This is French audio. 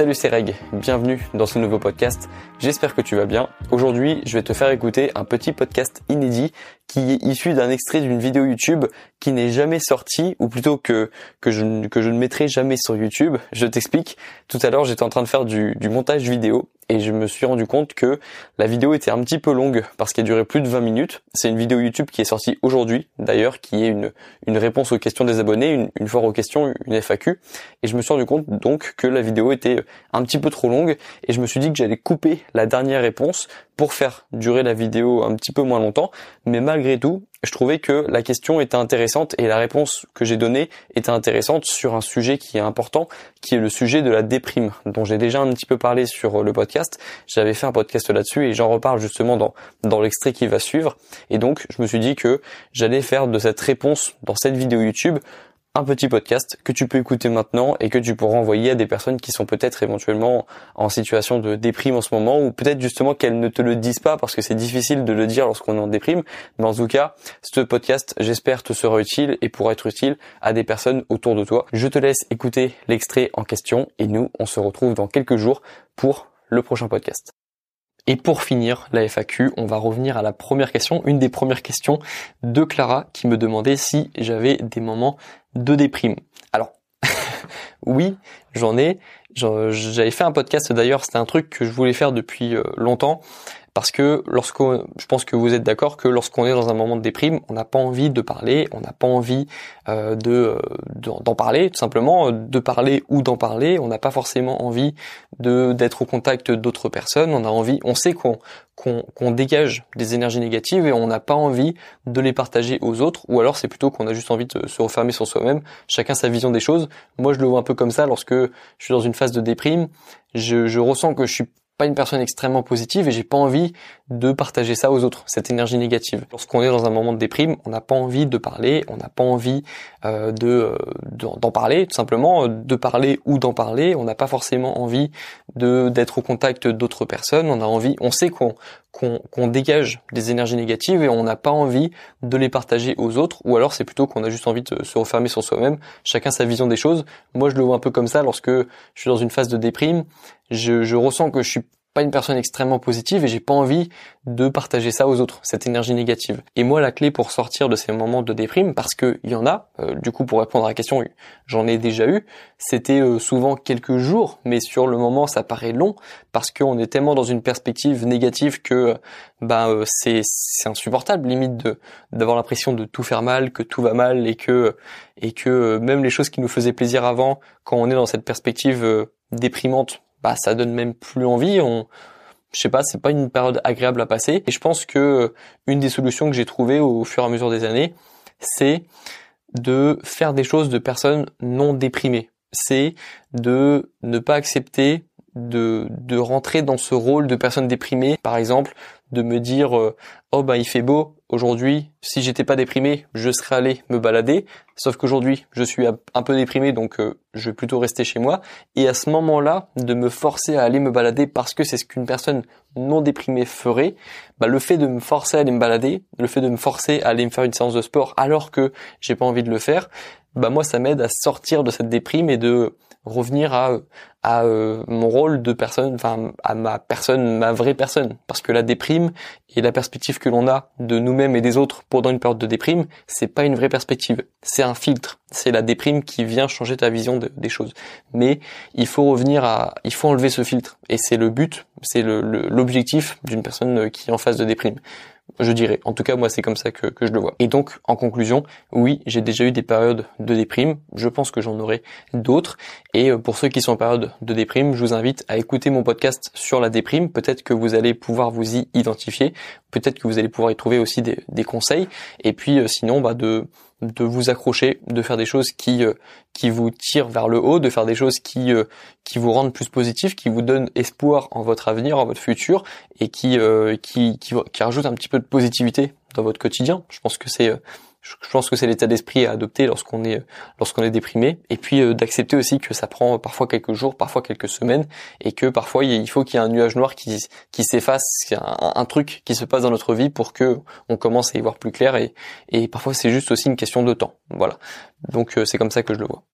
Salut c'est Reg, bienvenue dans ce nouveau podcast. J'espère que tu vas bien. Aujourd'hui, je vais te faire écouter un petit podcast inédit qui est issu d'un extrait d'une vidéo YouTube qui n'est jamais sortie, ou plutôt que, je, ne mettrai jamais sur YouTube. Je t'explique. Tout à l'heure, j'étais en train de faire du montage vidéo et je me suis rendu compte que la vidéo était un petit peu longue parce qu'elle durait plus de 20 minutes. C'est une vidéo YouTube qui est sortie aujourd'hui, d'ailleurs, qui est une, réponse aux questions des abonnés, une, une aux questions, une FAQ. Et je me suis rendu compte donc que la vidéo était un petit peu trop longue et je me suis dit que j'allais couper la dernière réponse pour faire durer la vidéo un petit peu moins longtemps. Mais malgré tout, je trouvais que la question était intéressante et la réponse que j'ai donnée était intéressante sur un sujet qui est important, qui est le sujet de la déprime, dont j'ai déjà un petit peu parlé sur le podcast. J'avais fait un podcast là-dessus et j'en reparle justement dans, dans l'extrait qui va suivre. Et donc, je me suis dit que j'allais faire de cette réponse dans cette vidéo YouTube un petit podcast que tu peux écouter maintenant et que tu pourras envoyer à des personnes qui sont peut-être éventuellement en situation de déprime en ce moment ou peut-être justement qu'elles ne te le disent pas parce que c'est difficile de le dire lorsqu'on est en déprime. Mais en tout cas, ce podcast, j'espère, te sera utile et pourra être utile à des personnes autour de toi. Je te laisse écouter l'extrait en question et nous, on se retrouve dans quelques jours pour le prochain podcast. Et pour finir la FAQ, on va revenir à la première question, une des premières questions de Clara qui me demandait si j'avais des moments de déprime. Alors, oui, j'en ai. J'avais fait un podcast d'ailleurs, c'était un truc que je voulais faire depuis euh, longtemps parce que lorsqu'on, je pense que vous êtes d'accord que lorsqu'on est dans un moment de déprime, on n'a pas envie de parler, on n'a pas envie euh, de d'en parler tout simplement, de parler ou d'en parler. On n'a pas forcément envie de d'être au contact d'autres personnes. On a envie, on sait qu'on qu'on dégage des énergies négatives et on n'a pas envie de les partager aux autres. Ou alors c'est plutôt qu'on a juste envie de se refermer sur soi-même. Chacun sa vision des choses. Moi je le vois un peu comme ça lorsque je suis dans une phase de déprime. Je, je ressens que je suis pas une personne extrêmement positive et j'ai pas envie de partager ça aux autres, cette énergie négative. Lorsqu'on est dans un moment de déprime, on n'a pas envie de parler, on n'a pas envie euh, de euh, d'en parler tout simplement, de parler ou d'en parler. On n'a pas forcément envie de d'être au contact d'autres personnes. On a envie, on sait qu'on qu'on dégage des énergies négatives et on n'a pas envie de les partager aux autres. Ou alors c'est plutôt qu'on a juste envie de se refermer sur soi-même. Chacun sa vision des choses. Moi je le vois un peu comme ça lorsque je suis dans une phase de déprime. Je, je ressens que je suis une personne extrêmement positive et j'ai pas envie de partager ça aux autres, cette énergie négative. Et moi, la clé pour sortir de ces moments de déprime, parce que il y en a, euh, du coup, pour répondre à la question, j'en ai déjà eu, c'était euh, souvent quelques jours, mais sur le moment, ça paraît long, parce qu'on est tellement dans une perspective négative que ben c'est c'est insupportable, limite d'avoir l'impression de tout faire mal, que tout va mal et que et que même les choses qui nous faisaient plaisir avant, quand on est dans cette perspective déprimante bah ça donne même plus envie. On, je sais pas, c'est pas une période agréable à passer. Et je pense que une des solutions que j'ai trouvées au fur et à mesure des années, c'est de faire des choses de personnes non déprimées. C'est de ne pas accepter de, de rentrer dans ce rôle de personne déprimée. Par exemple, de me dire euh, oh bah il fait beau aujourd'hui si j'étais pas déprimé je serais allé me balader. Sauf qu'aujourd'hui je suis un peu déprimé donc euh, je vais plutôt rester chez moi. Et à ce moment-là de me forcer à aller me balader parce que c'est ce qu'une personne non déprimée ferait bah le fait de me forcer à aller me balader le fait de me forcer à aller me faire une séance de sport alors que j'ai pas envie de le faire bah moi ça m'aide à sortir de cette déprime et de revenir à à euh, mon rôle de personne, enfin à ma personne, ma vraie personne, parce que la déprime et la perspective que l'on a de nous-mêmes et des autres pendant une période de déprime, c'est pas une vraie perspective, c'est un filtre, c'est la déprime qui vient changer ta vision des choses. Mais il faut revenir à, il faut enlever ce filtre et c'est le but, c'est l'objectif d'une personne qui est en phase de déprime je dirais. En tout cas, moi, c'est comme ça que, que, je le vois. Et donc, en conclusion, oui, j'ai déjà eu des périodes de déprime. Je pense que j'en aurai d'autres. Et euh, pour ceux qui sont en période de déprime, je vous invite à écouter mon podcast sur la déprime. Peut-être que vous allez pouvoir vous y identifier. Peut-être que vous allez pouvoir y trouver aussi des, des conseils. Et puis, euh, sinon, bah, de de vous accrocher, de faire des choses qui euh, qui vous tirent vers le haut, de faire des choses qui euh, qui vous rendent plus positif, qui vous donnent espoir en votre avenir, en votre futur et qui qui, qui qui rajoutent un petit peu de positivité dans votre quotidien. Je pense que c'est je pense que c'est l'état d'esprit à adopter lorsqu'on est lorsqu'on est déprimé et puis euh, d'accepter aussi que ça prend parfois quelques jours, parfois quelques semaines et que parfois il faut qu'il y ait un nuage noir qui qui s'efface, un, un truc qui se passe dans notre vie pour que on commence à y voir plus clair et et parfois c'est juste aussi une question de temps. Voilà. Donc euh, c'est comme ça que je le vois.